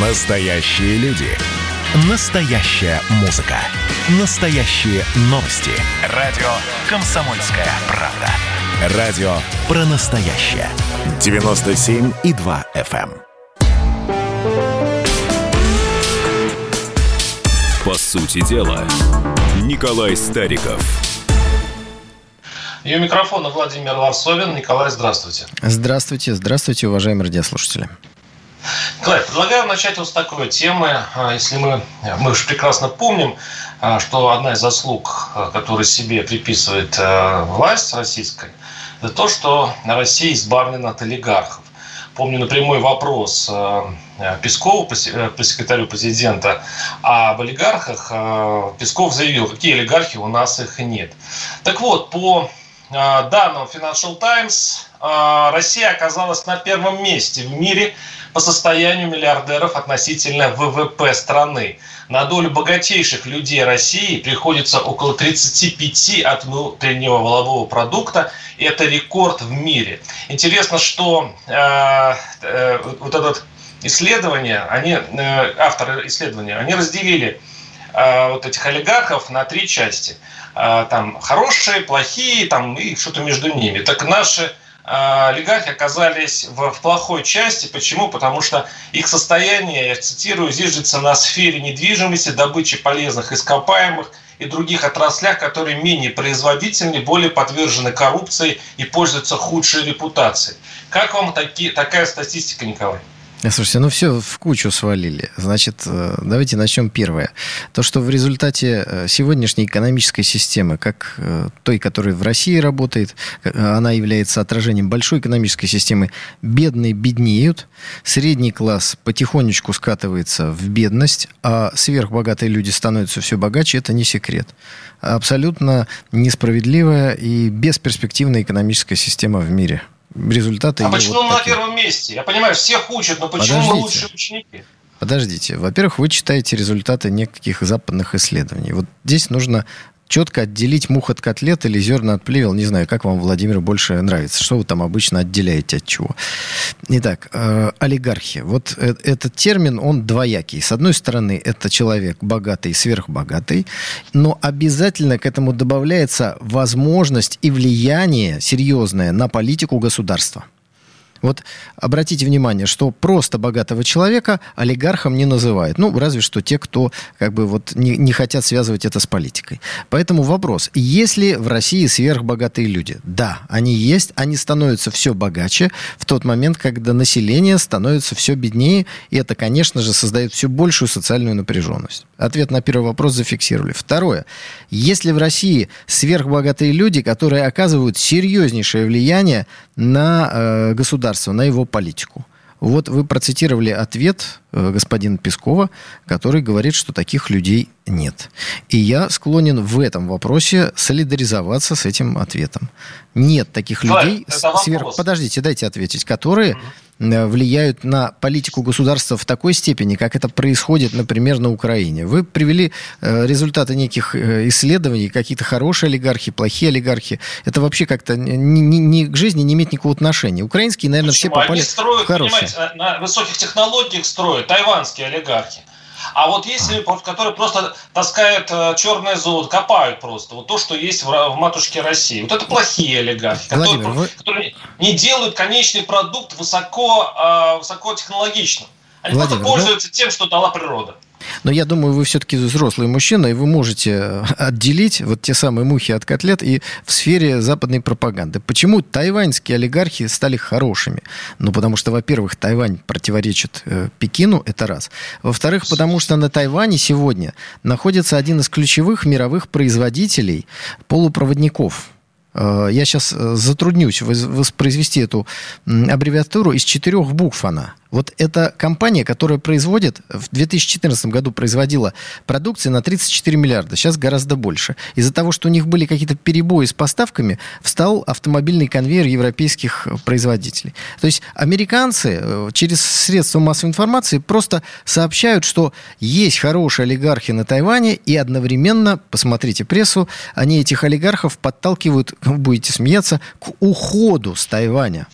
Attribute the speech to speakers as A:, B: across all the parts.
A: Настоящие люди. Настоящая музыка. Настоящие новости. Радио «Комсомольская правда». Радио про настоящее. 97,2 FM. эм.
B: По сути дела, Николай Стариков.
C: И у микрофона Владимир Варсовин. Николай, здравствуйте.
D: Здравствуйте, здравствуйте, уважаемые радиослушатели.
C: Николай, предлагаю начать вот с такой темы. А, Если мы, мы уж прекрасно помним, а, что одна из заслуг, а, которую себе приписывает власть российская, это то, что Россия избавлена от олигархов. Помню напрямую вопрос Пескову, э, пресс-секретарю президента, об олигархах. Песков заявил, какие олигархи, у нас их нет. Так вот, по данным Financial Times, Россия оказалась на первом месте в мире по состоянию миллиардеров относительно ВВП страны. На долю богатейших людей России приходится около 35 от внутреннего волового продукта. И это рекорд в мире. Интересно, что э, э, вот это исследование, они, э, авторы исследования, они разделили э, вот этих олигархов на три части. Э, там хорошие, плохие, там и что-то между ними. Так наши олигархи оказались в, в плохой части. Почему? Потому что их состояние, я цитирую, зиждется на сфере недвижимости, добычи полезных ископаемых и других отраслях, которые менее производительны, более подвержены коррупции и пользуются худшей репутацией. Как вам таки, такая статистика, Николай?
D: Э, Слушайте, ну все в кучу свалили. Значит, э, давайте начнем первое. То, что в результате э, сегодняшней экономической системы, как э, той, которая в России работает, она является отражением большой экономической системы, бедные беднеют, средний класс потихонечку скатывается в бедность, а сверхбогатые люди становятся все богаче, это не секрет. Абсолютно несправедливая и бесперспективная экономическая система в мире. Результаты
C: А почему
D: вот
C: мы на первом месте? Я понимаю, всех учат, но почему мы
D: Подождите.
C: лучшие ученики?
D: Подождите. Во-первых, вы читаете результаты неких западных исследований. Вот здесь нужно четко отделить мух от котлет или зерна от плевел. Не знаю, как вам, Владимир, больше нравится. Что вы там обычно отделяете от чего? Итак, э, олигархи. Вот э- этот термин, он двоякий. С одной стороны, это человек богатый, сверхбогатый, но обязательно к этому добавляется возможность и влияние серьезное на политику государства. Вот обратите внимание, что просто богатого человека олигархом не называют. Ну, разве что те, кто как бы вот не, не хотят связывать это с политикой. Поэтому вопрос, есть ли в России сверхбогатые люди? Да, они есть, они становятся все богаче в тот момент, когда население становится все беднее, и это, конечно же, создает все большую социальную напряженность. Ответ на первый вопрос зафиксировали. Второе. Есть ли в России сверхбогатые люди, которые оказывают серьезнейшее влияние на э, государство, на его политику? Вот вы процитировали ответ э, господина Пескова, который говорит, что таких людей нет. И я склонен в этом вопросе солидаризоваться с этим ответом. Нет таких
C: Давай,
D: людей, сверх... подождите, дайте ответить, которые э, влияют на политику государства в такой степени, как это происходит, например, на Украине. Вы привели э, результаты неких э, исследований, какие-то хорошие олигархи, плохие олигархи. Это вообще как-то ни, ни- ни к жизни не имеет никакого отношения. Украинские, наверное, все
C: Почему?
D: попали
C: Они строят,
D: в хорошие.
C: на высоких технологиях строят, тайванские олигархи. А вот есть которые просто таскают э, черное золото, копают просто. Вот то, что есть в, матушке России. Вот это плохие олигархи, которые,
D: вы-
C: которые не делают конечный продукт высоко, э, высокотехнологичным. Они
D: Владимир,
C: просто пользуются тем, что дала природа.
D: Но я думаю, вы все-таки взрослый мужчина, и вы можете э, отделить вот те самые мухи от котлет и в сфере западной пропаганды. Почему тайваньские олигархи стали хорошими? Ну, потому что, во-первых, Тайвань противоречит э, Пекину, это раз. Во-вторых, потому что на Тайване сегодня находится один из ключевых мировых производителей полупроводников. Э, Я сейчас затруднюсь воз- воспроизвести эту аббревиатуру из четырех букв она. Вот это компания, которая производит, в 2014 году производила продукции на 34 миллиарда, сейчас гораздо больше. Из-за того, что у них были какие-то перебои с поставками, встал автомобильный конвейер европейских э, производителей. То есть американцы э, через средства массовой информации просто сообщают, что есть хорошие олигархи на Тайване, и одновременно, посмотрите прессу, они этих олигархов подталкивают, будете смеяться, к уходу с Тайваня.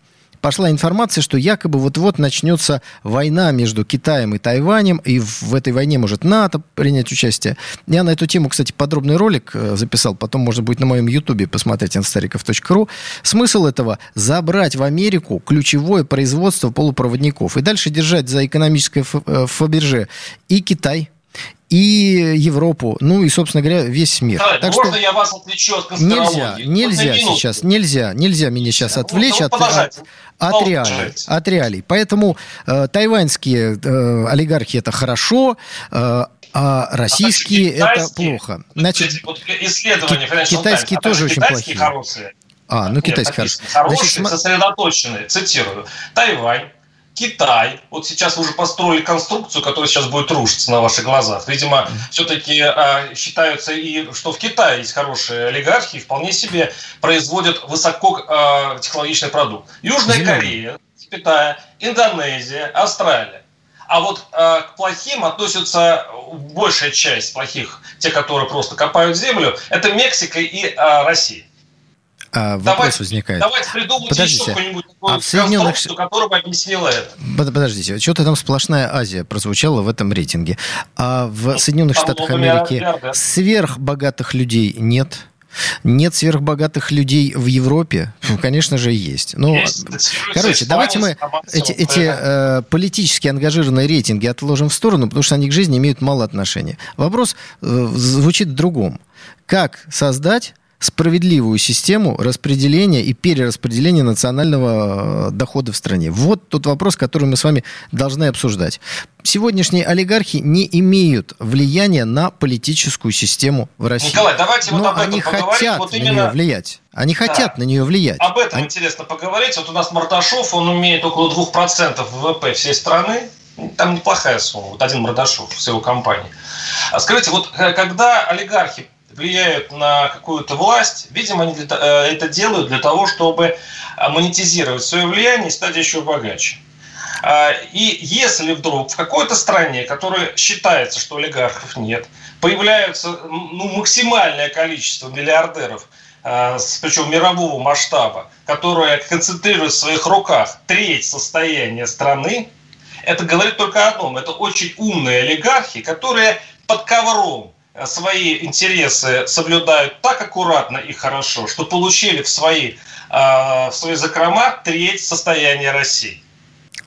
D: Пошла информация, что якобы вот-вот начнется война между Китаем и Тайванем, и в этой войне может НАТО принять участие. Я на эту тему, кстати, подробный ролик э, записал, потом можно будет на моем ютубе посмотреть nstarikov.ru. Смысл этого – забрать в Америку ключевое производство полупроводников и дальше держать за экономическое э, Фаберже и Китай, и Европу, ну и, собственно говоря, весь мир.
C: Давай, так можно что я вас отвлечу от
D: Нельзя, нельзя сейчас, нельзя, нельзя меня сейчас отвлечь ну, от, от, от реалий. От реалий. Поэтому э, тайваньские э, олигархи это хорошо, э, а российские а это плохо.
C: Значит, вот исследования
D: китайские тоже очень плохие. Хорошие. А, ну китайские.
C: Хорошие, Значит, сосредоточенные, цитирую. Тайвань, Китай, вот сейчас уже построили конструкцию, которая сейчас будет рушиться на ваших глазах. Видимо, все-таки а, считаются и, что в Китае есть хорошие олигархи, вполне себе производят высокотехнологичный продукт. Южная. Корея, Китая, Индонезия, Австралия. А вот э, к плохим относятся большая часть плохих, те, которые просто копают землю, это Мексика и э, Россия.
D: А, вопрос давайте, возникает.
C: Давайте придумать Подождите. еще какую-нибудь а в Соединенных... которая бы объяснила это.
D: Подождите, что-то там сплошная Азия прозвучала в этом рейтинге. А в ну, Соединенных Штатах Америки миллиард, да. сверхбогатых людей нет? Нет сверхбогатых людей в Европе? Ну, конечно же, есть. Ну, есть. короче, давайте мы эти, эти э, политически ангажированные рейтинги отложим в сторону, потому что они к жизни имеют мало отношения. Вопрос э, звучит в другом. Как создать справедливую систему распределения и перераспределения национального э, дохода в стране. Вот тот вопрос, который мы с вами должны обсуждать. Сегодняшние олигархи не имеют влияния на политическую систему в России.
C: Николай, давайте
D: Но
C: вот об
D: они
C: этом
D: хотят вот именно... на нее влиять. Они хотят да. на нее влиять.
C: Об этом
D: они...
C: интересно поговорить. Вот у нас Мордашов, он умеет около 2% ВВП всей страны. Там неплохая сумма. Вот один Мордашов с его компанией. А скажите, вот э, когда олигархи влияют на какую-то власть, видимо, они э, это делают для того, чтобы э, монетизировать свое влияние и стать еще богаче. А, и если вдруг в какой-то стране, которая считается, что олигархов нет, появляется ну, максимальное количество миллиардеров, э, причем мирового масштаба, которые концентрируют в своих руках треть состояния страны, это говорит только о одном. Это очень умные олигархи, которые под ковром свои интересы соблюдают так аккуратно и хорошо, что получили в свои, а, в свои закрома треть состояния России.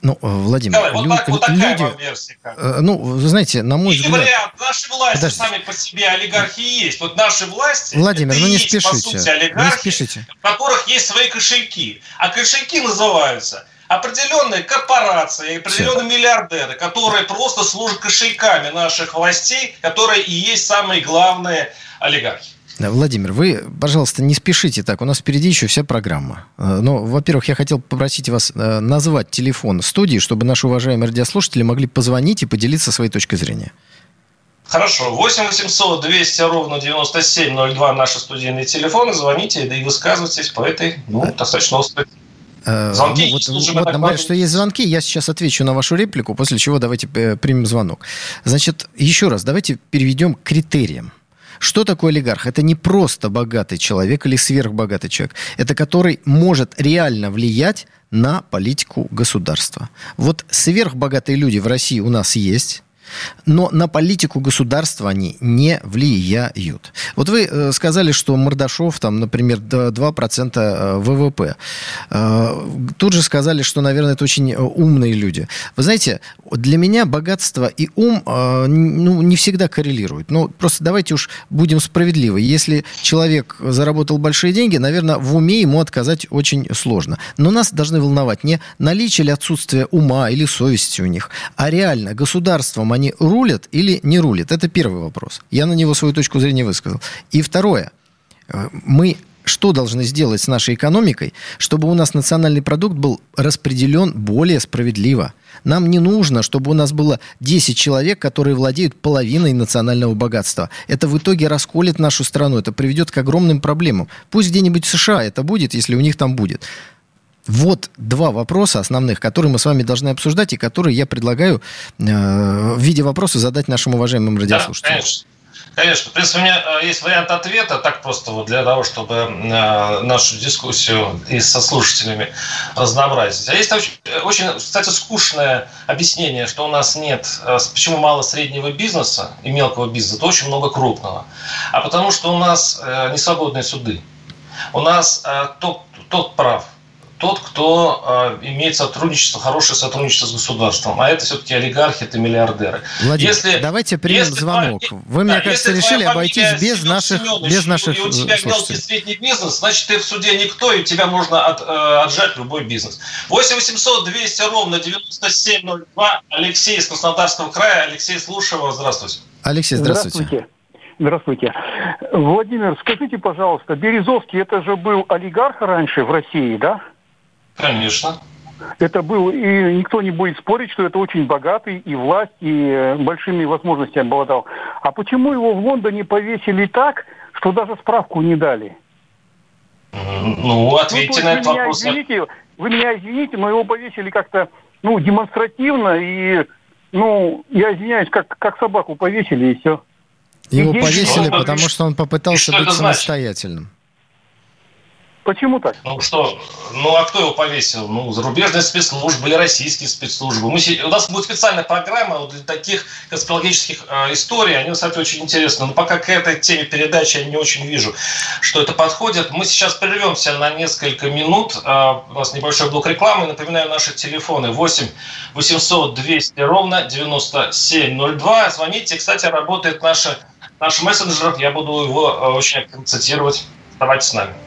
D: Ну, э, Владимир, Давай, вот, так, вот такая люди, версия. Как. Э, ну, вы знаете, на мой
C: и
D: взгляд...
C: вариант, наши власти Подожди. сами по себе олигархи есть. Вот наши власти,
D: Владимир, ну не есть, спешите, по сути, олигархи, не спешите.
C: у которых есть свои кошельки. А кошельки называются определенные корпорации, определенные миллиардеры, которые просто служат кошельками наших властей, которые и есть самые главные олигархи.
D: Да, Владимир, вы, пожалуйста, не спешите так. У нас впереди еще вся программа. Э, Но, ну, во-первых, я хотел попросить вас э, назвать телефон студии, чтобы наши уважаемые радиослушатели могли позвонить и поделиться своей точкой зрения.
C: Хорошо. 8 800 200 ровно 9702 наши студийные телефоны. Звоните и высказывайтесь по этой ну, достаточно острой
D: звонки ну, вот, вот нам говорят, что есть звонки. Я сейчас отвечу на вашу реплику, после чего давайте э, примем звонок. Значит, еще раз, давайте переведем к критериям. Что такое олигарх? Это не просто богатый человек или сверхбогатый человек. Это который может реально влиять на политику государства. Вот сверхбогатые люди в России у нас есть. Но на политику государства они не влияют. Вот вы э, сказали, что Мордашов, там, например, 2% э, ВВП. Э, тут же сказали, что, наверное, это очень умные люди. Вы знаете, для меня богатство и ум ну, не всегда коррелируют. Ну, просто давайте уж будем справедливы. Если человек заработал большие деньги, наверное, в уме ему отказать очень сложно. Но нас должны волновать не наличие или отсутствие ума или совести у них, а реально государством они рулят или не рулят? Это первый вопрос. Я на него свою точку зрения высказал. И второе. Э, мы что должны сделать с нашей экономикой, чтобы у нас национальный продукт был распределен более справедливо. Нам не нужно, чтобы у нас было 10 человек, которые владеют половиной национального богатства. Это в итоге расколет нашу страну, это приведет к огромным проблемам. Пусть где-нибудь в США это будет, если у них там будет. Вот два вопроса основных, которые мы с вами должны обсуждать и которые я предлагаю э, в виде вопроса задать нашим уважаемым радиослушателям.
C: Да, Конечно. В принципе, у меня э, есть вариант ответа, так просто вот для того, чтобы э, нашу дискуссию и со слушателями разнообразить. А есть очень, очень, кстати, скучное объяснение, что у нас нет, почему мало среднего бизнеса и мелкого бизнеса, то очень много крупного. А потому что у нас не свободные суды. У нас тот, тот прав, тот, кто э, имеет сотрудничество, хорошее сотрудничество с государством. А это все-таки олигархи, это миллиардеры.
D: Владимир, если, давайте примем если звонок. Вы, да, мне кажется, решили обойтись без наших,
C: Семенович,
D: без наших
C: И у тебя мелкий средний бизнес, значит, ты в суде никто, и тебя можно от, э, отжать любой бизнес. 8 800 200 ровно 9702. Алексей из Краснодарского края. Алексей, слушаю вас. Здравствуйте.
D: Алексей, здравствуйте.
E: Здравствуйте. Здравствуйте. Владимир, скажите, пожалуйста, Березовский это же был олигарх раньше в России, да?
C: Конечно.
E: Это был, и никто не будет спорить, что это очень богатый и власть, и э, большими возможностями обладал. А почему его в Лондоне повесили так, что даже справку не дали?
C: Ну, ответьте ну, на этот вопрос.
E: Извините, вы меня извините, но его повесили как-то, ну, демонстративно, и, ну, я извиняюсь, как, как собаку повесили, и все.
D: Его и повесили, потому что он попытался быть самостоятельным.
E: Почему так?
C: Ну что, ну а кто его повесил? Ну, зарубежные спецслужбы или российские спецслужбы. Мы, у нас будет специальная программа для таких конспирологических э, историй. Они, кстати, очень интересны. Но пока к этой теме передачи я не очень вижу, что это подходит. Мы сейчас прервемся на несколько минут. Э, у нас небольшой блок рекламы. Напоминаю, наши телефоны 8 800 200 ровно 9702. Звоните. Кстати, работает наша, наш мессенджер. Я буду его э, очень цитировать. Оставайтесь с нами.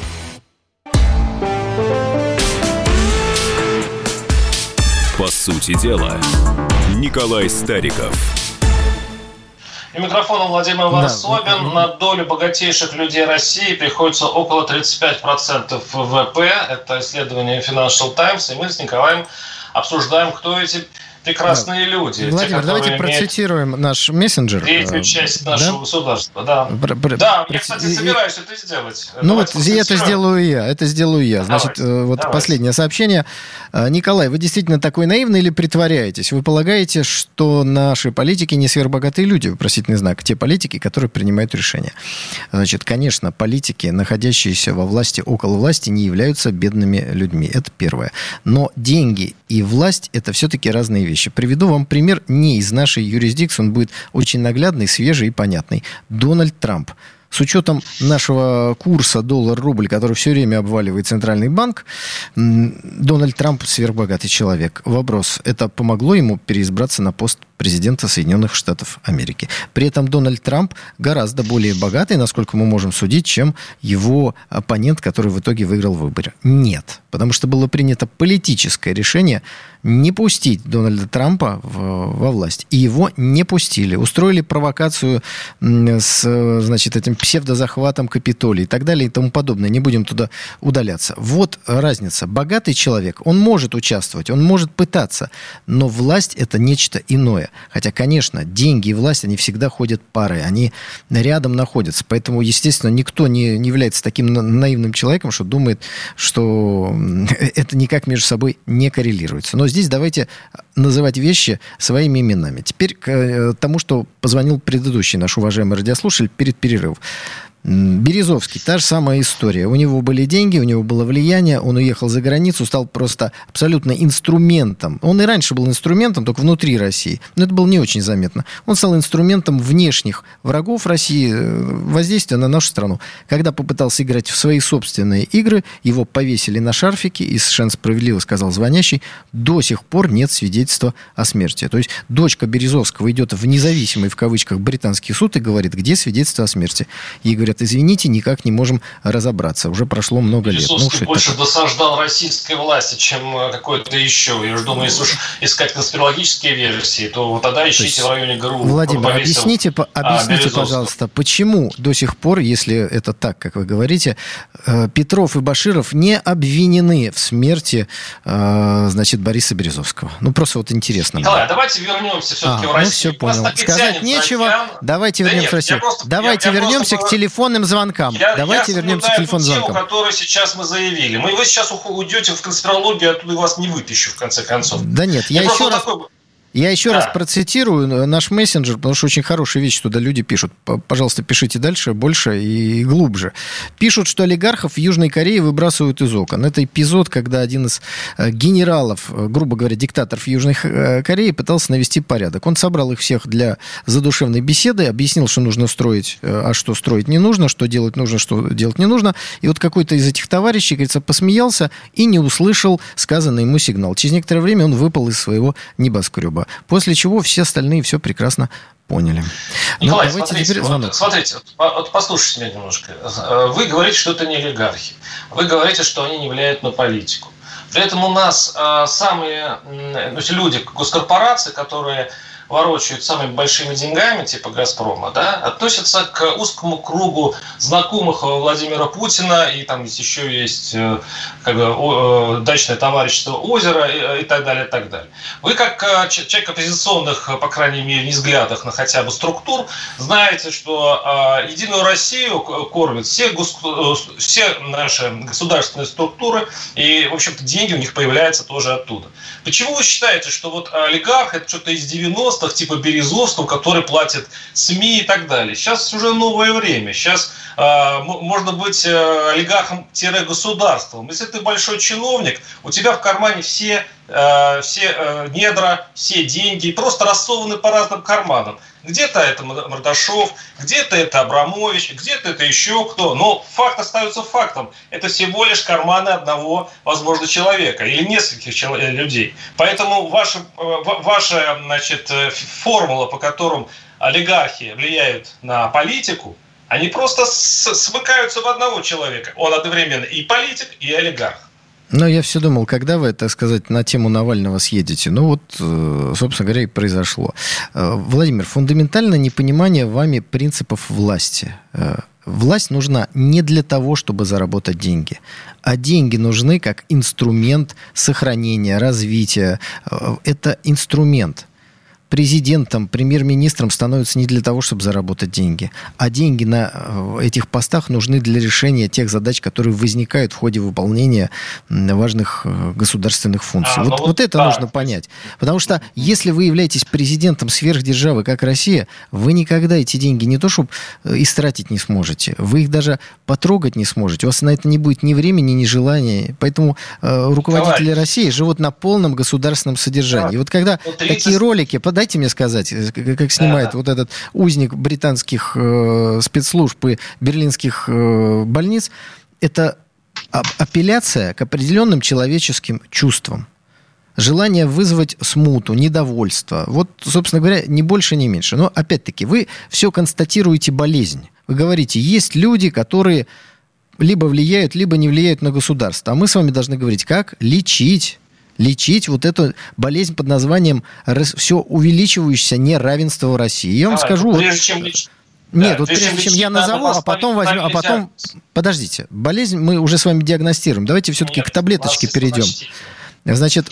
B: По сути дела, Николай Стариков.
C: И микрофон Владимир Варсобин. Да. На долю богатейших людей России приходится около 35% ВВП. Это исследование Financial Times. И мы с Николаем обсуждаем, кто эти прекрасные да. люди.
D: Владимир, те, давайте процитируем наш мессенджер.
C: Третью э, часть нашего да? государства, да. Про, про, да, про... я, кстати, собираюсь это сделать.
D: Ну Давайте вот это сделаю я, это сделаю я. Значит, давайте, вот давайте. последнее сообщение. Э, Николай, вы действительно такой наивный или притворяетесь? Вы полагаете, что наши политики не сверхбогатые люди? Вопросительный знак. Те политики, которые принимают решения. Значит, конечно, политики, находящиеся во власти, около власти, не являются бедными людьми. Это первое. Но деньги и власть – это все-таки разные вещи. Приведу вам пример не из нашей юрисдикции, он будет очень наглядный, свежий и понятный. Дональд Трамп – с учетом нашего курса доллар-рубль, который все время обваливает Центральный банк, Дональд Трамп сверхбогатый человек. Вопрос, это помогло ему переизбраться на пост президента Соединенных Штатов Америки. При этом Дональд Трамп гораздо более богатый, насколько мы можем судить, чем его оппонент, который в итоге выиграл выборы. Нет, потому что было принято политическое решение не пустить Дональда Трампа в, во власть. И его не пустили. Устроили провокацию с, значит, этим псевдозахватом Капитолии и так далее и тому подобное. Не будем туда удаляться. Вот разница. Богатый человек, он может участвовать, он может пытаться, но власть это нечто иное. Хотя, конечно, деньги и власть, они всегда ходят парой, они рядом находятся. Поэтому, естественно, никто не, не является таким наивным человеком, что думает, что это никак между собой не коррелируется. Но здесь давайте называть вещи своими именами. Теперь к э, тому, что позвонил предыдущий наш уважаемый радиослушатель перед перерывом. Березовский, та же самая история. У него были деньги, у него было влияние, он уехал за границу, стал просто абсолютно инструментом. Он и раньше был инструментом, только внутри России. Но это было не очень заметно. Он стал инструментом внешних врагов России, э, воздействия на нашу страну. Когда попытался играть в свои собственные игры, его повесили на шарфике, и совершенно справедливо сказал звонящий, до сих пор нет свидетельства о смерти. То есть дочка Березовского идет в независимый, в кавычках, британский суд и говорит, где свидетельство о смерти. Ей говорят, говорят, извините, никак не можем разобраться. Уже прошло много лет.
C: Ну, больше такое? досаждал российской власти, чем э, какой-то еще. Я же думаю, если уж искать конспирологические версии, то вот тогда ищите есть, в районе ГРУ.
D: Владимир, объясните, по, объясните а, пожалуйста, почему до сих пор, если это так, как вы говорите, э, Петров и Баширов не обвинены в смерти, э, значит, Бориса Березовского? Ну, просто вот интересно.
C: Николай, давайте вернемся все-таки а, в
D: Россию. Ну, все понял. Сказать нечего. Затян. Давайте да вернемся нет, в Россию. Просто, давайте я, вернемся я к телефону телефонным звонкам. Я, Давайте я вернемся к телефонным звонкам.
C: Тему, которую сейчас мы заявили. Мы вы сейчас уйдете в конспирологию, оттуда вас не вытащу, в конце концов.
D: Да нет, я, я еще раз... Такой... Я еще да. раз процитирую наш мессенджер, потому что очень хорошие вещи туда люди пишут. Пожалуйста, пишите дальше, больше и глубже. Пишут, что олигархов в Южной Корее выбрасывают из окон. Это эпизод, когда один из э, генералов, э, грубо говоря, диктаторов Южной э, Кореи пытался навести порядок. Он собрал их всех для задушевной беседы, объяснил, что нужно строить, а что строить не нужно, что делать нужно, что делать не нужно. И вот какой-то из этих товарищей, говорится, посмеялся и не услышал сказанный ему сигнал. Через некоторое время он выпал из своего небоскреба спасибо. После чего все остальные все прекрасно поняли.
C: Ну, Николай, ну, смотрите, теперь Вот, смотрите, вот послушайте меня немножко. Вы говорите, что это не олигархи. Вы говорите, что они не влияют на политику. При этом у нас а, самые люди, госкорпорации, которые ворочают самыми большими деньгами, типа «Газпрома», да, относятся к узкому кругу знакомых Владимира Путина, и там еще есть э, как бы, э, дачное товарищество «Озеро» и, э, и так далее, и так далее. Вы, как человек оппозиционных, по крайней мере, не взглядах на хотя бы структур, знаете, что «Единую Россию» кормят все, гос, все наши государственные структуры, и, в общем-то, деньги у них появляются тоже оттуда. Почему вы считаете, что вот олигарх – это что-то из 90 90-х, типа Березовского, который платит СМИ и так далее. Сейчас уже новое время. Сейчас э, можно быть э, олигархом-государством. Если ты большой чиновник, у тебя в кармане все, э, все э, недра, все деньги просто рассованы по разным карманам. Где-то это Мордашов, где-то это Абрамович, где-то это еще кто. Но факт остается фактом. Это всего лишь карманы одного, возможно, человека или нескольких э, людей. Поэтому ваша, э, ваша значит, э, формула, по которым олигархи влияют на политику, они просто смыкаются в одного человека. Он одновременно и политик, и олигарх.
D: Но я все думал, когда вы, так сказать, на тему Навального съедете. Ну вот, э, собственно говоря, и произошло. Э, Владимир, фундаментальное непонимание вами принципов власти. Э, власть нужна не для того, чтобы заработать деньги, а деньги нужны как инструмент сохранения, развития. Это инструмент – президентом, премьер-министром становятся не для того, чтобы заработать деньги, а деньги на э, этих постах нужны для решения тех задач, которые возникают в ходе выполнения важных э, государственных функций. А, вот, вот, вот это да. нужно понять. Потому что если вы являетесь президентом сверхдержавы, как Россия, вы никогда эти деньги не то, чтобы э, истратить не сможете, вы их даже потрогать не сможете. У вас на это не будет ни времени, ни желания. Поэтому э, руководители Давай. России живут на полном государственном содержании. Да. И вот когда вот 30... такие ролики, дайте мне сказать, э, как снимает да. вот этот узник британских э, спецслужб и берлинских э, больниц, это апелляция к определенным человеческим чувствам. Желание вызвать смуту, недовольство. Вот, собственно говоря, не больше, не меньше. Но, опять-таки, вы все констатируете болезнь. Вы говорите, есть люди, которые либо влияют, либо не влияют на государство. А мы с вами должны говорить, как лечить лечить вот эту болезнь под названием все увеличивающееся неравенство в России. Я вам а, скажу... Прежде вот, чем лечить. Нет, да, вот прежде чем я назову, а потом возьмем, а потом... Подождите, болезнь мы уже с вами диагностируем. Давайте все-таки к таблеточке перейдем. Значит,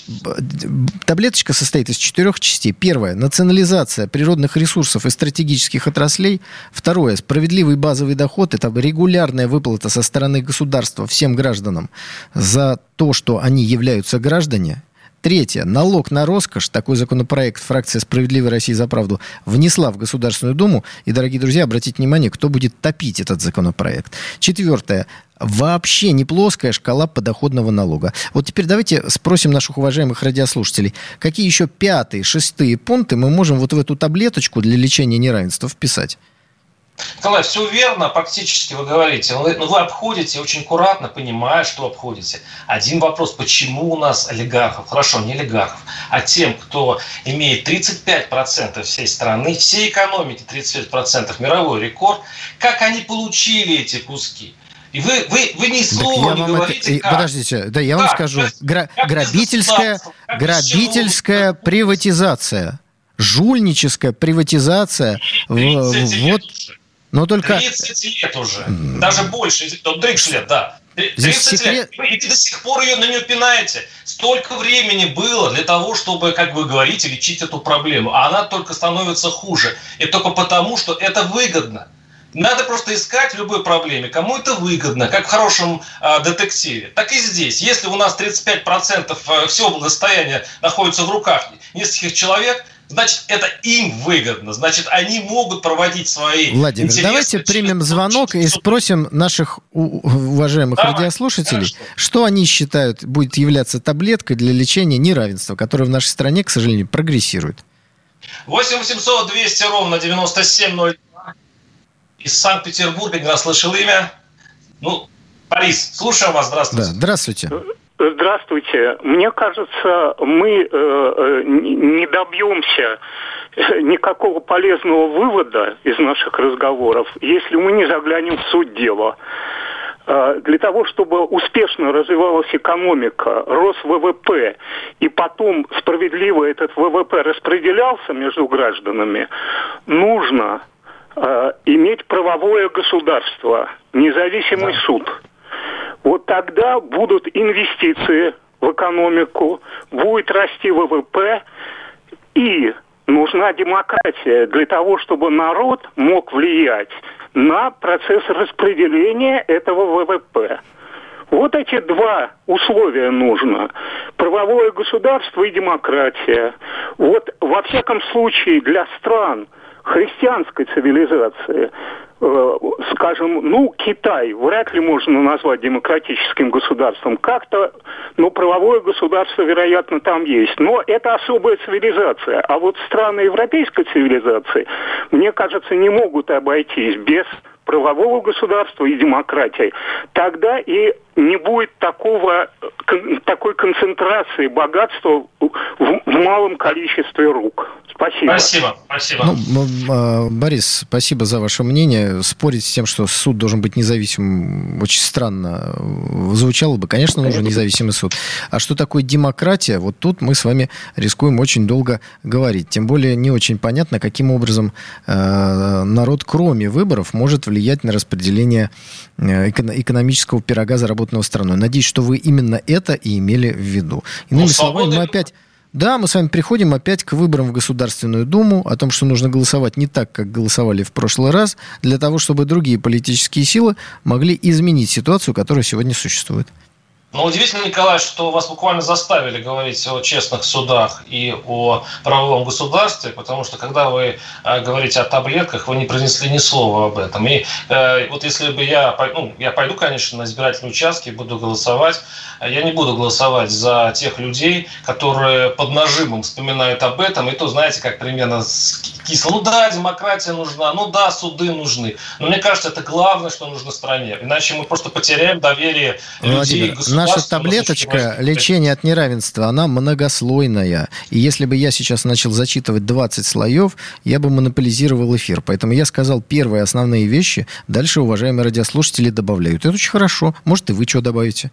D: таблеточка состоит из четырех частей. Первое – национализация природных ресурсов и стратегических отраслей. Второе – справедливый базовый доход. Это регулярная выплата со стороны государства всем гражданам за то, что они являются граждане. Третье. Налог на роскошь. Такой законопроект фракция «Справедливая Россия за правду» внесла в Государственную Думу. И, дорогие друзья, обратите внимание, кто будет топить этот законопроект. Четвертое вообще не плоская шкала подоходного налога. Вот теперь давайте спросим наших уважаемых радиослушателей, какие еще пятые, шестые пункты мы можем вот в эту таблеточку для лечения неравенства вписать?
C: Николай, все верно, практически вы говорите. Но ну, вы обходите очень аккуратно, понимая, что обходите. Один вопрос, почему у нас олигархов, хорошо, не олигархов, а тем, кто имеет 35% всей страны, всей экономики 35%, мировой рекорд, как они получили эти куски? И вы, вы, вы ни слова не говорите. Это,
D: как. Подождите, да, я как? вам скажу. Гра- грабительская, грабительская приватизация. Жульническая приватизация. Вот, но только...
C: 30 лет уже. Даже больше. 30 лет, да. 30 лет. И до сих пор ее на нее пинаете. Столько времени было для того, чтобы, как вы говорите, лечить эту проблему. А она только становится хуже. И только потому, что это выгодно. Надо просто искать в любой проблеме, кому это выгодно, как в хорошем э, детективе. Так и здесь. Если у нас 35% э, всего благосостояния находится в руках нескольких человек, значит, это им выгодно. Значит, они могут проводить свои
D: Владимир, давайте примем звонок и спросим наших уважаемых Давай, радиослушателей, хорошо. что они считают будет являться таблеткой для лечения неравенства, которое в нашей стране, к сожалению, прогрессирует.
C: 8 800 200 ровно 9702 из Санкт-Петербурга, не расслышал имя. Ну, Борис, слушаем вас, здравствуйте.
D: Да, здравствуйте.
F: Здравствуйте. Мне кажется, мы э, э не добьемся никакого полезного вывода из наших разговоров, если мы не заглянем в суть дела. Э, для того, чтобы успешно развивалась экономика, рос ВВП, и потом справедливо этот ВВП распределялся между гражданами, нужно э, иметь правовое государство, независимый да. суд. Вот тогда будут инвестиции в экономику, будет расти ВВП, и нужна демократия для того, чтобы народ мог влиять на процесс распределения этого ВВП. Вот эти два условия нужно. Правовое государство и демократия. Вот во всяком случае для стран – христианской цивилизации, э, скажем, ну, Китай вряд ли можно назвать демократическим государством. Как-то, ну, правовое государство, вероятно, там есть. Но это особая цивилизация. А вот страны европейской цивилизации, мне кажется, не могут обойтись без правового государства и демократии. Тогда и не будет такого, такой концентрации богатства в, в малом количестве рук. Спасибо.
C: Спасибо. Спасибо. Ну,
D: а, Борис, спасибо за ваше мнение. Спорить с тем, что суд должен быть независимым, очень странно звучало бы. Конечно, нужен независимый суд. А что такое демократия? Вот тут мы с вами рискуем очень долго говорить. Тем более не очень понятно, каким образом э, народ, кроме выборов, может влиять на распределение э, экономического пирога, заработанного страной. Надеюсь, что вы именно это и имели в виду. Иными ну, словами, мы опять да, мы с вами приходим опять к выборам в Государственную Думу, о том, что нужно голосовать не так, как голосовали в прошлый раз, для того, чтобы другие политические силы могли изменить ситуацию, которая сегодня существует.
C: Но удивительно, Николай, что вас буквально заставили говорить о честных судах и о правовом государстве, потому что когда вы э, говорите о таблетках, вы не произнесли ни слова об этом. И э, вот если бы я, ну, я пойду, конечно, на избирательные участки, буду голосовать, я не буду голосовать за тех людей, которые под нажимом вспоминают об этом, и то, знаете, как примерно кисло. Ну да, демократия нужна, ну да, суды нужны. Но мне кажется, это главное, что нужно стране. Иначе мы просто потеряем доверие Владимир, людей,
D: Наша таблеточка лечения от неравенства, она многослойная. И если бы я сейчас начал зачитывать 20 слоев, я бы монополизировал эфир. Поэтому я сказал первые основные вещи. Дальше уважаемые радиослушатели добавляют. Это очень хорошо. Может, и вы что добавите?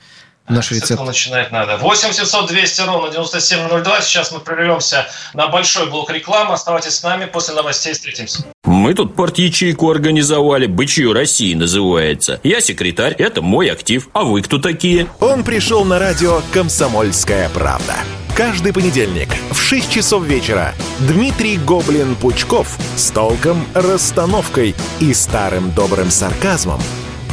C: Наш рецепт. начинать надо. 8 700 200 ровно 9702. Сейчас мы прервемся на большой блок рекламы. Оставайтесь с нами. После новостей встретимся.
B: Мы тут порт-ячейку организовали. Бычью России называется. Я секретарь. Это мой актив. А вы кто такие?
A: Он пришел на радио «Комсомольская правда». Каждый понедельник в 6 часов вечера Дмитрий Гоблин-Пучков с толком, расстановкой и старым добрым сарказмом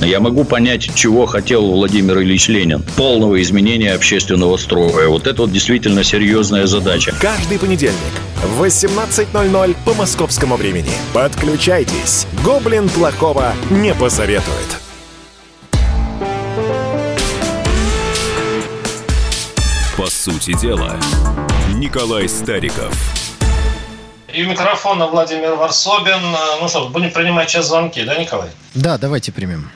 G: Я могу понять, чего хотел Владимир Ильич Ленин. Полного изменения общественного строя. Вот это вот действительно серьезная задача.
A: Каждый понедельник в 18.00 по московскому времени. Подключайтесь. Гоблин плохого не посоветует.
H: По сути дела, Николай Стариков.
C: И у микрофона Владимир Варсобин. Ну что, будем принимать сейчас звонки, да, Николай?
D: Да, давайте примем.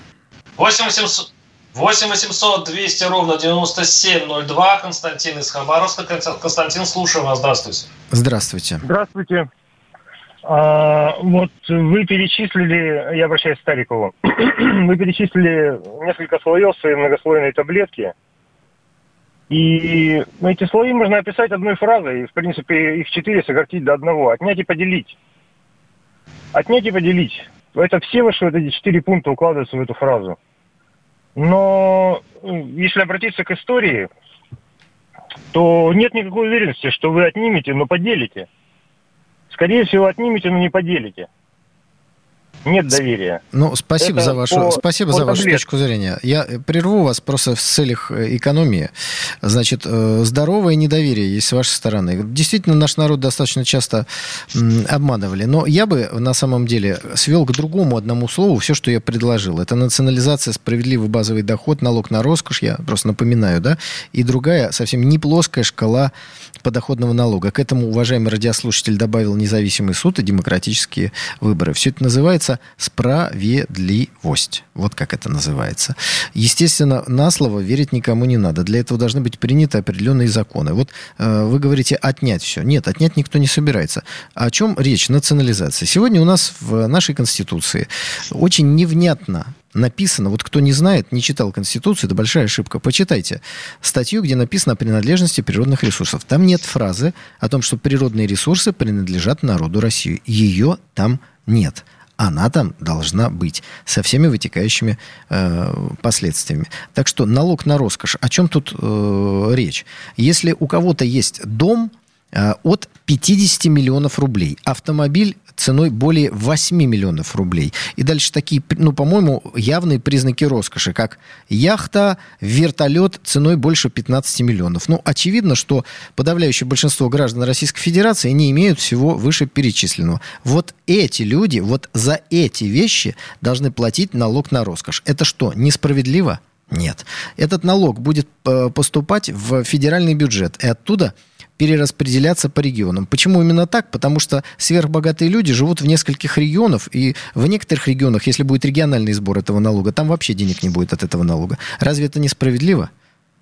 C: 8 800, 8 800 200 ровно 9702. Константин из Хабаровска. Константин, слушаю вас. Здравствуйте.
D: Здравствуйте.
I: Здравствуйте. А, вот вы перечислили, я обращаюсь к Старикову, вы перечислили несколько слоев своей многослойной таблетки. И эти слои можно описать одной фразой. И, в принципе, их четыре сократить до одного. Отнять и поделить. Отнять и поделить. Это все ваши вот эти четыре пункта укладываются в эту фразу. Но если обратиться к истории, то нет никакой уверенности, что вы отнимете, но поделите. Скорее всего, отнимете, но не поделите нет доверия.
D: Ну, спасибо Это за вашу, по, спасибо по за вашу точку зрения. Я прерву вас просто в целях э, экономии. Значит, э, здоровое недоверие есть с вашей стороны. Действительно, наш народ достаточно часто обманывали. Но я бы на самом деле свел к другому одному слову все, что я предложил. Это национализация, справедливый базовый доход, налог на роскошь, я просто напоминаю, да, и другая совсем не плоская шкала подоходного налога. К этому, уважаемый радиослушатель, добавил независимый суд и демократические выборы. Все это называется справедливость. Вот как это называется. Естественно, на слово верить никому не надо. Для этого должны быть приняты определенные законы. Вот э, вы говорите отнять все. Нет, отнять никто не собирается. О чем речь? Национализация. Сегодня у нас в нашей Конституции очень невнятно написано, вот кто не знает, не читал Конституцию, это большая ошибка, почитайте статью, где написано о принадлежности природных ресурсов. Там нет фразы о том, что природные ресурсы принадлежат народу России. Ее там нет она там должна быть со всеми вытекающими э, последствиями. Так что налог на роскошь, о чем тут э, речь? Если у кого-то есть дом э, от 50 миллионов рублей, автомобиль ценой более 8 миллионов рублей. И дальше такие, ну, по-моему, явные признаки роскоши, как яхта, вертолет ценой больше 15 миллионов. Ну, очевидно, что подавляющее большинство граждан Российской Федерации не имеют всего вышеперечисленного. Вот эти люди, вот за эти вещи должны платить налог на роскошь. Это что, несправедливо? Нет. Этот налог будет э, поступать в федеральный бюджет, и оттуда перераспределяться по регионам. Почему именно так? Потому что сверхбогатые люди живут в нескольких регионах, и в некоторых регионах, если будет региональный сбор этого налога, там вообще денег не будет от этого налога. Разве это несправедливо?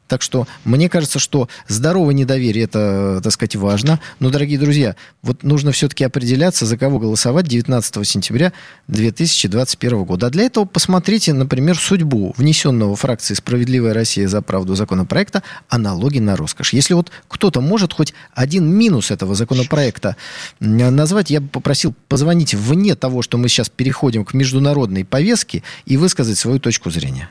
D: Так что мне кажется, что здоровое недоверие это, так сказать, важно. Но, дорогие друзья, вот нужно все-таки определяться, за кого голосовать 19 сентября 2021 года. А для этого посмотрите, например, судьбу внесенного фракции «Справедливая Россия за правду» законопроекта о налоге на роскошь. Если вот кто-то может хоть один минус этого законопроекта назвать, я бы попросил позвонить вне того, что мы сейчас переходим к международной повестке и высказать свою точку зрения.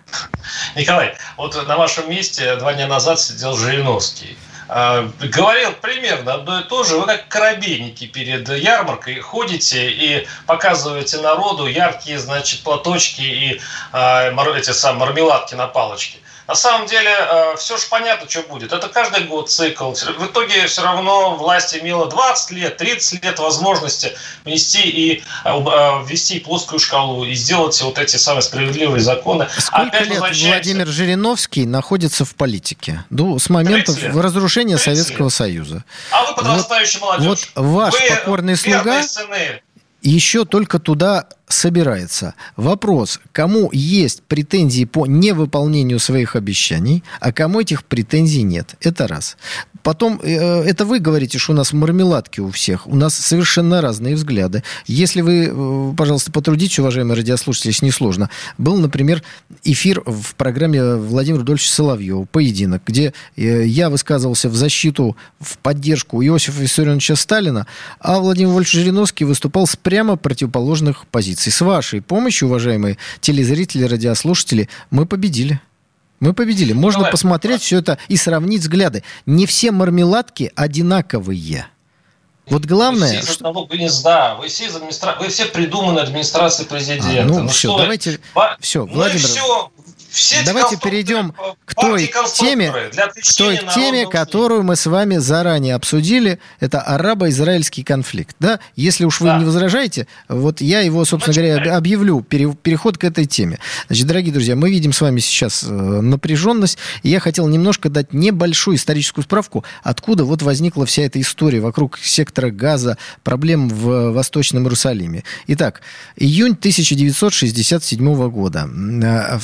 C: Николай, вот на вашем месте два дня назад сидел Жириновский. А, говорил примерно одно и то же. Вы как корабейники перед ярмаркой ходите и показываете народу яркие, значит, платочки и а, эти самые мармеладки на палочке. На самом деле, э, все же понятно, что будет. Это каждый год цикл. В итоге все равно власть имела 20 лет, 30 лет возможности внести и э, э, ввести плоскую шкалу и сделать вот эти самые справедливые законы.
D: Сколько Опять лет Владимир Жириновский находится в политике? Ну, с момента разрушения Советского. Союза.
C: А вы подрастающая вот, молодежь.
D: Вот ваш вы покорный слуга еще только туда собирается. Вопрос, кому есть претензии по невыполнению своих обещаний, а кому этих претензий нет. Это раз. Потом, э, это вы говорите, что у нас мармеладки у всех. У нас совершенно разные взгляды. Если вы, э, пожалуйста, потрудитесь, уважаемые радиослушатели, если не. Был, например, эфир в программе Владимира Рудольевича Соловьева «Поединок», где э, я высказывался в защиту, в поддержку Иосифа Виссарионовича Сталина, а Владимир Вольфович Жириновский выступал с прямо противоположных позиций. С вашей помощью, уважаемые телезрители, радиослушатели, мы победили. Мы победили. Можно Давай. посмотреть все это и сравнить взгляды. Не все мармеладки одинаковые. Вот главное... Вы
C: все из одного гнезда, вы все, из администра... вы все придуманы администрацией президента. А,
D: ну, ну все, давайте... Вы... Все, Владимир... все все Давайте перейдем к той теме, к той теме, которую мы с вами заранее обсудили. Это арабо-израильский конфликт. Да? Если уж вы да. не возражаете, вот я его, собственно Начинаем. говоря, объявлю переход к этой теме. Значит, дорогие друзья, мы видим с вами сейчас э, напряженность. И я хотел немножко дать небольшую историческую справку, откуда вот возникла вся эта история вокруг сектора газа, проблем в Восточном Иерусалиме. Итак, июнь 1967 года. Э,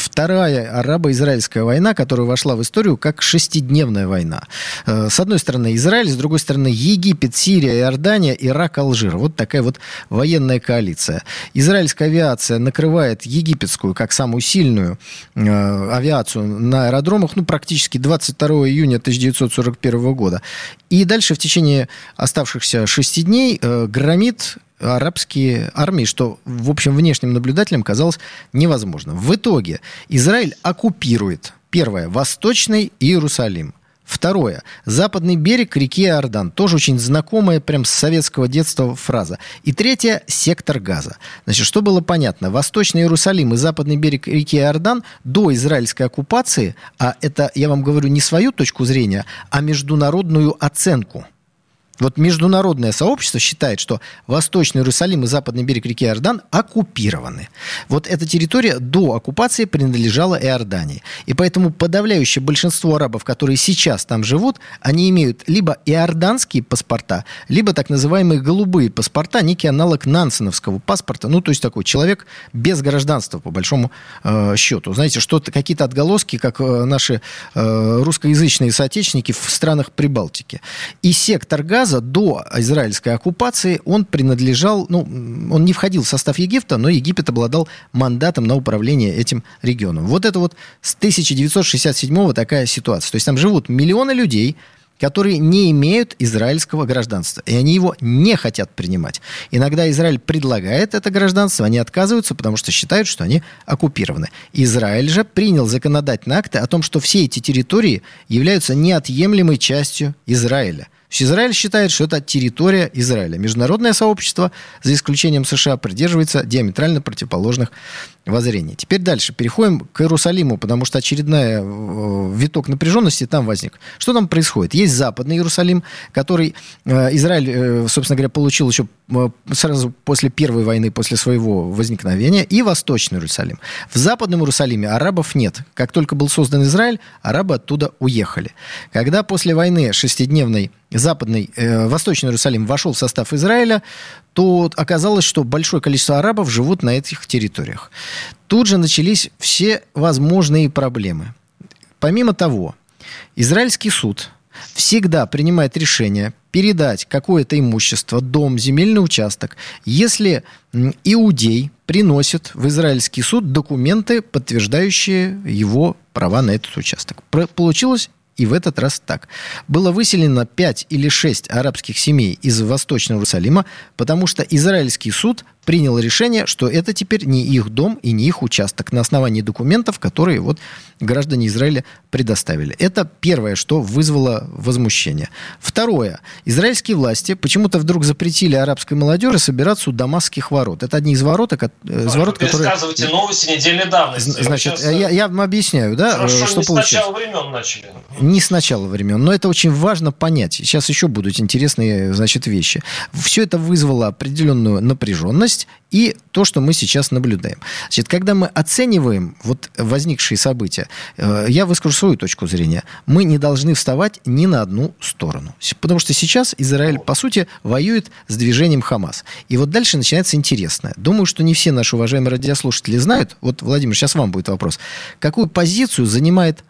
D: арабо-израильская война, которая вошла в историю как шестидневная война. Э, с одной стороны Израиль, с другой стороны Египет, Сирия, Иордания, Ирак, Алжир. Вот такая вот военная коалиция. Израильская авиация накрывает египетскую, как самую сильную э, авиацию на аэродромах, ну, практически 22 июня 1941 года. И дальше в течение оставшихся шести дней э, громит арабские армии, что, в общем, внешним наблюдателям казалось невозможным. В итоге Израиль оккупирует, первое, Восточный Иерусалим. Второе. Западный берег реки Иордан. Тоже очень знакомая прям с советского детства фраза. И третье. Сектор газа. Значит, что было понятно? Восточный Иерусалим и западный берег реки Иордан до израильской оккупации, а это, я вам говорю, не свою точку зрения, а международную оценку – вот международное сообщество считает, что Восточный Иерусалим и Западный берег реки Иордан оккупированы. Вот эта территория до оккупации принадлежала Иордании. И поэтому подавляющее большинство арабов, которые сейчас там живут, они имеют либо иорданские паспорта, либо так называемые голубые паспорта, некий аналог нансеновского паспорта. Ну, то есть такой человек без гражданства, по большому э, счету. Знаете, что-то, какие-то отголоски, как э, наши э, русскоязычные соотечественники в странах Прибалтики. И сектор газа Газа до израильской оккупации он принадлежал, ну, он не входил в состав Египта, но Египет обладал мандатом на управление этим регионом. Вот это вот с 1967 такая ситуация. То есть там живут миллионы людей, которые не имеют израильского гражданства. И они его не хотят принимать. Иногда Израиль предлагает это гражданство, они отказываются, потому что считают, что они оккупированы. Израиль же принял законодательные акты о том, что все эти территории являются неотъемлемой частью Израиля – Израиль считает, что это территория Израиля. Международное сообщество, за исключением США, придерживается диаметрально противоположных воззрений. Теперь дальше. Переходим к Иерусалиму, потому что очередная э, виток напряженности там возник. Что там происходит? Есть Западный Иерусалим, который э, Израиль, э, собственно говоря, получил еще сразу после Первой войны, после своего возникновения, и Восточный Иерусалим. В Западном Иерусалиме арабов нет. Как только был создан Израиль, арабы оттуда уехали. Когда после войны шестидневной Западный, э, Восточный Иерусалим вошел в состав Израиля, то оказалось, что большое количество арабов живут на этих территориях. Тут же начались все возможные проблемы. Помимо того, израильский суд всегда принимает решение передать какое-то имущество, дом, земельный участок, если иудей приносит в израильский суд документы, подтверждающие его права на этот участок. Получилось и в этот раз так. Было выселено 5 или 6 арабских семей из Восточного Иерусалима, потому что израильский суд принял решение, что это теперь не их дом и не их участок на основании документов, которые вот граждане Израиля предоставили. Это первое, что вызвало возмущение. Второе. Израильские власти почему-то вдруг запретили арабской молодежи собираться у Дамасских ворот. Это одни из ворот, из ворот которые...
C: Рассказывайте новости недельной давности.
D: Значит, сейчас... я, я вам объясняю, да,
C: Хорошо, что не получилось. с начала времен начали.
D: Не с начала времен, но это очень важно понять. Сейчас еще будут интересные, значит, вещи. Все это вызвало определенную напряженность, реальность и то, что мы сейчас наблюдаем. Значит, когда мы оцениваем вот возникшие события, э, я выскажу свою точку зрения. Мы не должны вставать ни на одну сторону. Потому что сейчас Израиль, по сути, воюет с движением Хамас. И вот дальше начинается интересное. Думаю, что не все наши уважаемые радиослушатели знают. Вот, Владимир, сейчас вам будет вопрос. Какую позицию занимает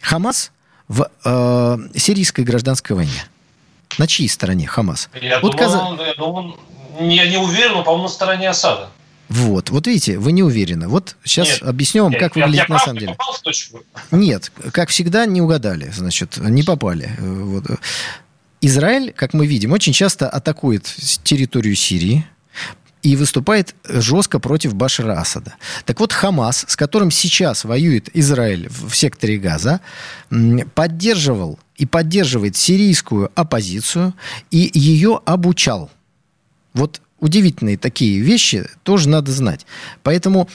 D: Хамас в э, сирийской гражданской войне? На чьей стороне Хамас?
C: Я, вот думаю, Каза... я, думаю, я не уверен, но, по-моему, на стороне Асада.
D: Вот, вот видите, вы не уверены. Вот сейчас нет, объясню вам, как выглядит я, я на самом деле. Попал в точку? Нет, как всегда, не угадали, значит, не попали. Вот. Израиль, как мы видим, очень часто атакует территорию Сирии, и выступает жестко против Башара Асада. Так вот, Хамас, с которым сейчас воюет Израиль в секторе Газа, поддерживал и поддерживает сирийскую оппозицию и ее обучал. Вот удивительные такие вещи тоже надо знать. Поэтому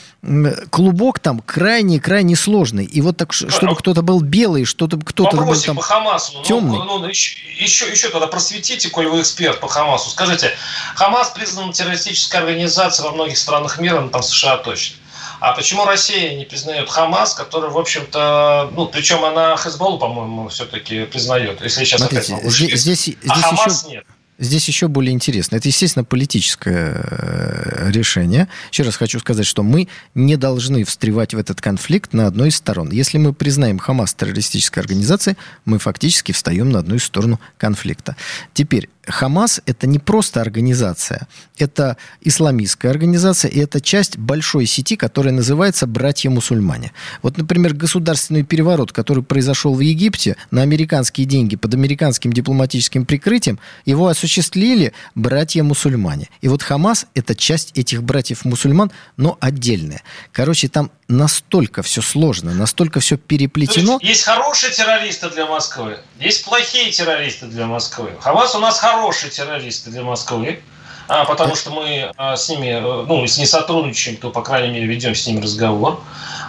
D: клубок там крайне-крайне сложный. И вот так, чтобы кто-то был белый, что-то кто-то был там
C: по Хамасу. Ну, темный. Ну, ну, еще, еще, еще тогда просветите, коль вы эксперт по Хамасу. Скажите, Хамас признан террористической организацией во многих странах мира, ну, там США точно. А почему Россия не признает Хамас, который, в общем-то, ну, причем она Хезболлу, по-моему, все-таки признает, если сейчас
D: Смотрите, опять здесь, здесь, здесь а Хамас еще... нет. Здесь еще более интересно. Это, естественно, политическое э, решение. Еще раз хочу сказать, что мы не должны встревать в этот конфликт на одной из сторон. Если мы признаем Хамас террористической организацией, мы фактически встаем на одну из сторон конфликта. Теперь, Хамас это не просто организация, это исламистская организация, и это часть большой сети, которая называется «Братья-мусульмане». Вот, например, государственный переворот, который произошел в Египте на американские деньги под американским дипломатическим прикрытием, его осуществили братья-мусульмане. И вот Хамас – это часть этих братьев-мусульман, но отдельная. Короче, там настолько все сложно, настолько все переплетено.
C: Есть, есть хорошие террористы для Москвы, есть плохие террористы для Москвы. Хамас у нас хорошие террористы для Москвы, потому что мы а, с ними, э, ну, если не сотрудничаем, то, по крайней мере, ведем с ними разговор.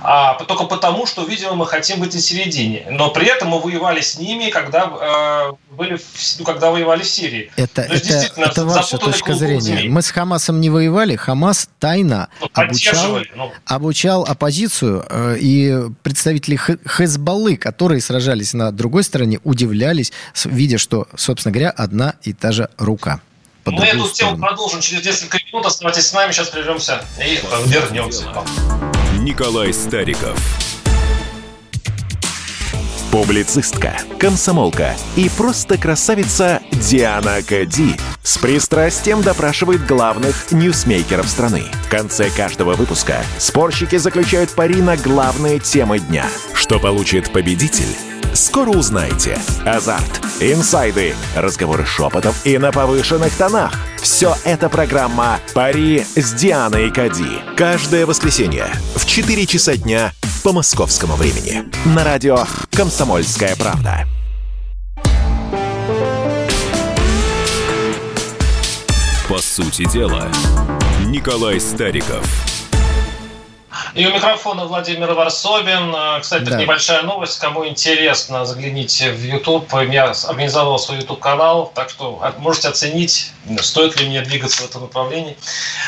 C: А, только потому, что, видимо, мы хотим быть на середине. Но при этом мы воевали с ними, когда, э, были, ну, когда воевали в Сирии.
D: Это, это, это ваша точка зрения. Змей. Мы с Хамасом не воевали. Хамас тайно ну, обучал, ну. обучал оппозицию, э, и представители Хезбаллы, которые сражались на другой стороне, удивлялись, видя, что, собственно говоря, одна и та же рука
C: по Мы эту тему продолжим через несколько минут. Оставайтесь с нами, сейчас прервемся и вернемся.
H: Николай Стариков.
A: Публицистка, комсомолка и просто красавица Диана Кади с пристрастием допрашивает главных ньюсмейкеров страны. В конце каждого выпуска спорщики заключают пари на главные темы дня. Что получит победитель? Скоро узнаете. Азарт, инсайды, разговоры шепотов и на повышенных тонах. Все это программа «Пари с Дианой Кади». Каждое воскресенье в 4 часа дня по московскому времени. На радио «Комсомольская правда».
H: По сути дела, Николай Стариков –
C: и у микрофона Владимир Варсобин. А, кстати, да. небольшая новость. Кому интересно, загляните в YouTube. Я организовал свой YouTube-канал, так что можете оценить, стоит ли мне двигаться в этом направлении.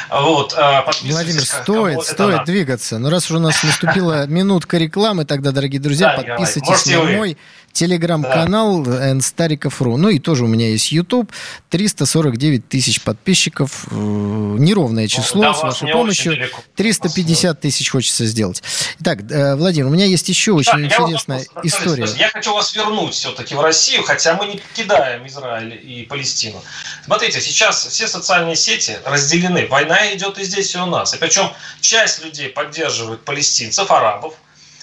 C: Вот,
D: а, Владимир, стоит, стоит двигаться. Но раз уже у нас наступила минутка рекламы, тогда, дорогие друзья, подписывайтесь на мой телеграм-канал да. Стариков.ру. Ну и тоже у меня есть YouTube. 349 тысяч подписчиков. Э, неровное число ну, с вашей помощью. 350 тысяч хочется сделать. Итак, э, Владимир, у меня есть еще очень интересная я вас, история.
C: Я хочу вас вернуть все-таки в Россию, хотя мы не покидаем Израиль и Палестину. Смотрите, сейчас все социальные сети разделены. Война идет и здесь, и у нас. И причем часть людей поддерживает палестинцев, арабов,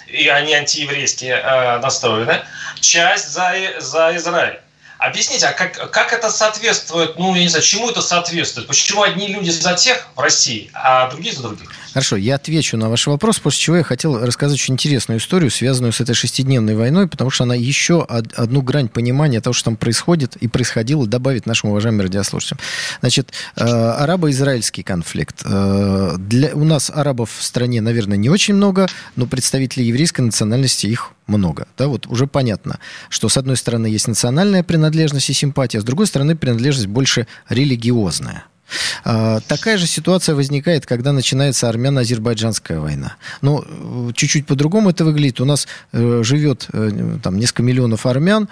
C: и они антиеврейские э, настроены, часть за, за Израиль. Объясните, а как, как это соответствует, ну, я не знаю, чему это соответствует? Почему одни люди за тех в России, а другие за других?
D: Хорошо, я отвечу на ваш вопрос, после чего я хотел рассказать очень интересную историю, связанную с этой шестидневной войной, потому что она еще одну грань понимания того, что там происходит и происходило, добавит нашим уважаемым радиослушателям. Значит, э, арабо-израильский конфликт. Э, для, у нас арабов в стране, наверное, не очень много, но представителей еврейской национальности их много. Да, вот уже понятно, что с одной стороны есть национальная принадлежность и симпатия, с другой стороны принадлежность больше религиозная. А, такая же ситуация возникает, когда начинается армяно-азербайджанская война. Но э, чуть-чуть по-другому это выглядит. У нас э, живет э, там несколько миллионов армян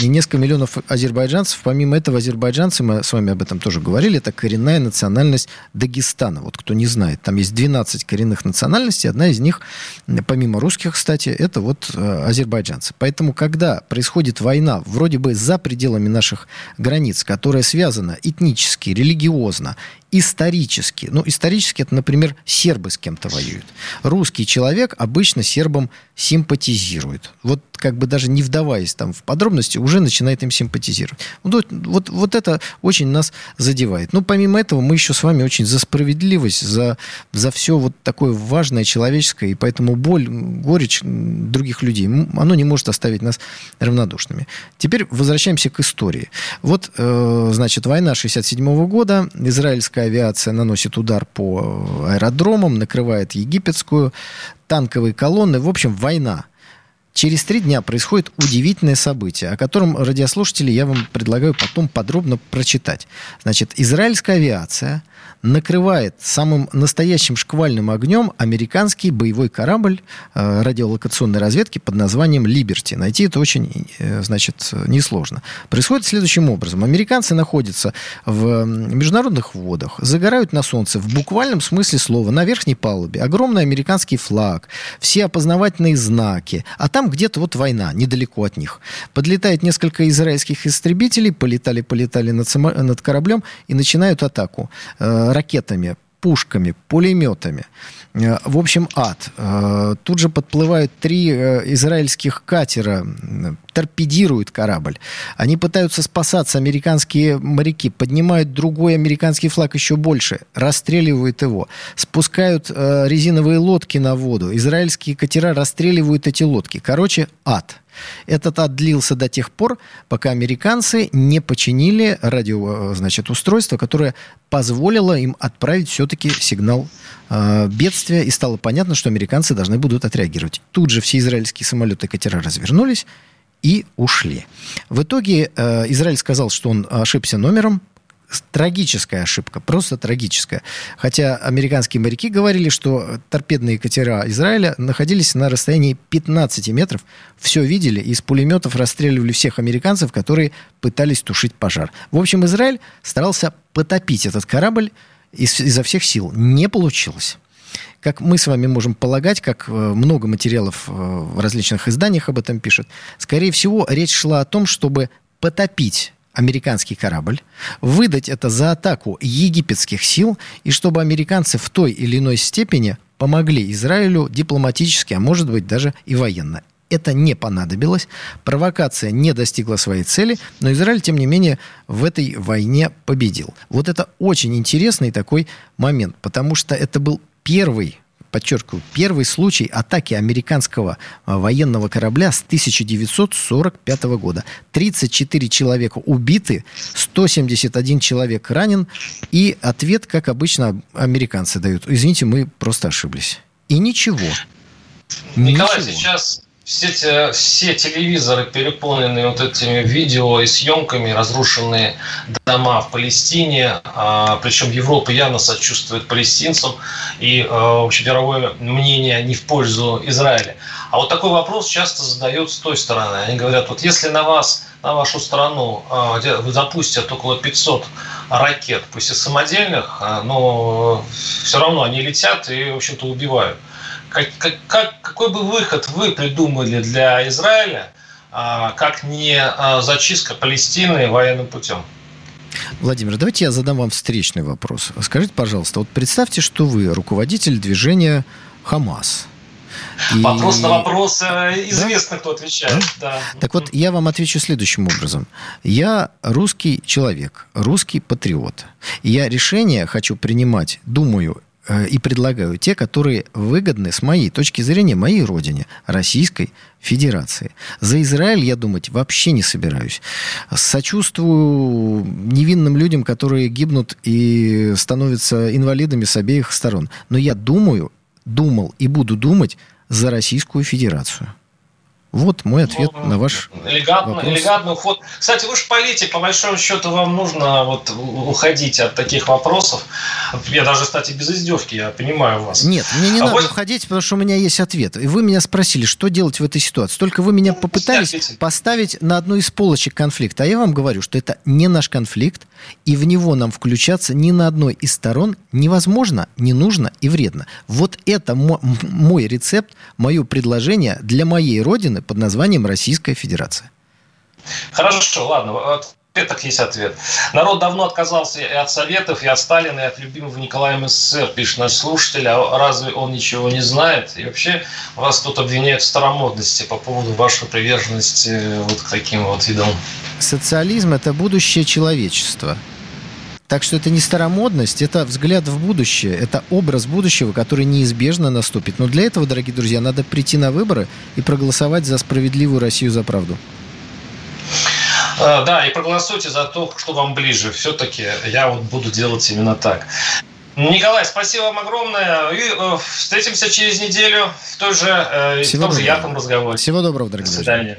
D: и несколько миллионов азербайджанцев. Помимо этого, азербайджанцы, мы с вами об этом тоже говорили, это коренная национальность Дагестана. Вот кто не знает, там есть 12 коренных национальностей, одна из них, помимо русских, кстати, это вот азербайджанцы. Поэтому, когда происходит война вроде бы за пределами наших границ, которая связана этнически, религиозно, серьезно исторически. Ну, исторически это, например, сербы с кем-то воюют. Русский человек обычно сербам симпатизирует. Вот как бы даже не вдаваясь там в подробности, уже начинает им симпатизировать. Вот, вот, вот это очень нас задевает. Ну, помимо этого, мы еще с вами очень за справедливость, за, за все вот такое важное человеческое, и поэтому боль, горечь других людей, оно не может оставить нас равнодушными. Теперь возвращаемся к истории. Вот, э, значит, война 67 года, израильская авиация наносит удар по аэродромам, накрывает египетскую, танковые колонны. В общем, война. Через три дня происходит удивительное событие, о котором радиослушатели я вам предлагаю потом подробно прочитать. Значит, израильская авиация – накрывает самым настоящим шквальным огнем американский боевой корабль э, радиолокационной разведки под названием «Либерти». Найти это очень, э, значит, несложно. Происходит следующим образом. Американцы находятся в международных водах, загорают на солнце в буквальном смысле слова, на верхней палубе. Огромный американский флаг, все опознавательные знаки, а там где-то вот война, недалеко от них. Подлетает несколько израильских истребителей, полетали-полетали над, над кораблем и начинают атаку э, ракетами, пушками, пулеметами. Э, в общем, ад. Э, тут же подплывают три э, израильских катера, торпедируют корабль. Они пытаются спасаться, американские моряки, поднимают другой американский флаг еще больше, расстреливают его, спускают резиновые лодки на воду, израильские катера расстреливают эти лодки. Короче, ад. Этот ад длился до тех пор, пока американцы не починили радио, значит, устройство, которое позволило им отправить все-таки сигнал э, бедствия, и стало понятно, что американцы должны будут отреагировать. Тут же все израильские самолеты и катера развернулись и ушли. В итоге э, Израиль сказал, что он ошибся номером, трагическая ошибка, просто трагическая. Хотя американские моряки говорили, что торпедные катера Израиля находились на расстоянии 15 метров, все видели, и из пулеметов расстреливали всех американцев, которые пытались тушить пожар. В общем, Израиль старался потопить этот корабль из, изо всех сил. Не получилось как мы с вами можем полагать, как э, много материалов э, в различных изданиях об этом пишут, скорее всего, речь шла о том, чтобы потопить американский корабль, выдать это за атаку египетских сил, и чтобы американцы в той или иной степени помогли Израилю дипломатически, а может быть даже и военно. Это не понадобилось, провокация не достигла своей цели, но Израиль, тем не менее, в этой войне победил. Вот это очень интересный такой момент, потому что это был первый подчеркиваю, первый случай атаки американского а, военного корабля с 1945 года. 34 человека убиты, 171 человек ранен, и ответ, как обычно, американцы дают. Извините, мы просто ошиблись. И ничего.
C: Николай, ничего. сейчас все, все телевизоры переполнены вот этими видео и съемками, разрушенные дома в Палестине, а, причем Европа явно сочувствует палестинцам, и а, общемировое мнение не в пользу Израиля. А вот такой вопрос часто задают с той стороны. Они говорят, вот если на вас, на вашу страну а, запустят около 500 ракет, пусть и самодельных, а, но все равно они летят и, в общем-то, убивают – как, как, как, какой бы выход вы придумали для Израиля, а, как не а, зачистка Палестины военным путем?
D: Владимир, давайте я задам вам встречный вопрос. Скажите, пожалуйста, вот представьте, что вы руководитель движения Хамас.
C: И... Вопрос на вопрос э, известно, да? кто отвечает. Да?
D: Да. Так вот, я вам отвечу следующим образом. Я русский человек, русский патриот. Я решения хочу принимать, думаю, и предлагаю те, которые выгодны с моей точки зрения моей родине, Российской Федерации. За Израиль я думать вообще не собираюсь. Сочувствую невинным людям, которые гибнут и становятся инвалидами с обеих сторон. Но я думаю, думал и буду думать за Российскую Федерацию. Вот мой ответ
C: Ну,
D: на ваш
C: Элегантно,
D: вопрос.
C: элегантный уход. Кстати, вы же политик, по большому счету вам нужно вот уходить от таких вопросов. Я даже, кстати, без издевки, я понимаю вас.
D: Нет, мне не
C: А
D: надо
C: вот-
D: уходить, потому что у меня есть ответ. И вы меня спросили, что делать в этой ситуации. Только вы меня
C: Ну,
D: попытались поставить на одну из полочек конфликта. А я вам говорю, что это не наш конфликт, и в него нам включаться ни на одной из сторон невозможно, не нужно и вредно. Вот это мой рецепт, мое предложение для моей родины под названием Российская Федерация.
C: Хорошо, ладно, так есть ответ. Народ давно отказался и от Советов, и от Сталина, и от любимого Николая СССР, пишет наш слушатель. А разве он ничего не знает? И вообще вас тут обвиняют в старомодности по поводу вашей приверженности э, вот к таким вот видам.
D: Социализм – это будущее человечества. Так что это не старомодность, это взгляд в будущее, это образ будущего, который неизбежно наступит. Но для этого, дорогие друзья, надо прийти на выборы и проголосовать за справедливую Россию за правду.
C: Э, Да, и проголосуйте за то, что вам ближе. Все-таки я вот буду делать именно так. Николай, спасибо вам огромное. И э, встретимся через неделю в той же, э, в том же ярком разговоре.
D: Всего доброго,
C: До
D: дорогие друзья.
C: свидания.